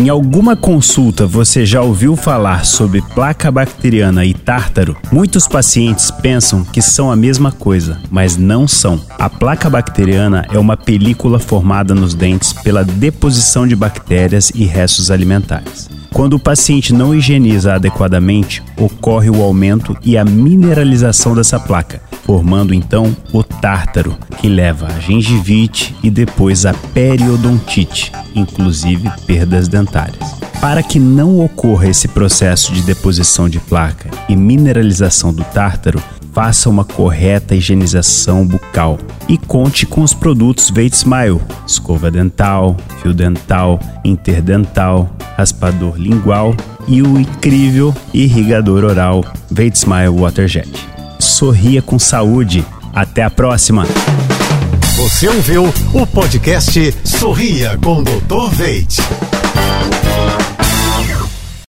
Em alguma consulta você já ouviu falar sobre placa bacteriana e tártaro? Muitos pacientes pensam que são a mesma coisa, mas não são. A placa bacteriana é uma película formada nos dentes pela deposição de bactérias e restos alimentares. Quando o paciente não higieniza adequadamente, ocorre o aumento e a mineralização dessa placa, formando então o tártaro, que leva a gengivite e depois a periodontite, inclusive perdas dentárias. Para que não ocorra esse processo de deposição de placa e mineralização do tártaro, faça uma correta higienização bucal e conte com os produtos Veit Smile, escova dental, fio dental, interdental, raspador lingual e o incrível irrigador oral Veit Smile Waterjet. Sorria com saúde. Até a próxima! Você ouviu o podcast Sorria com Dr. Veit.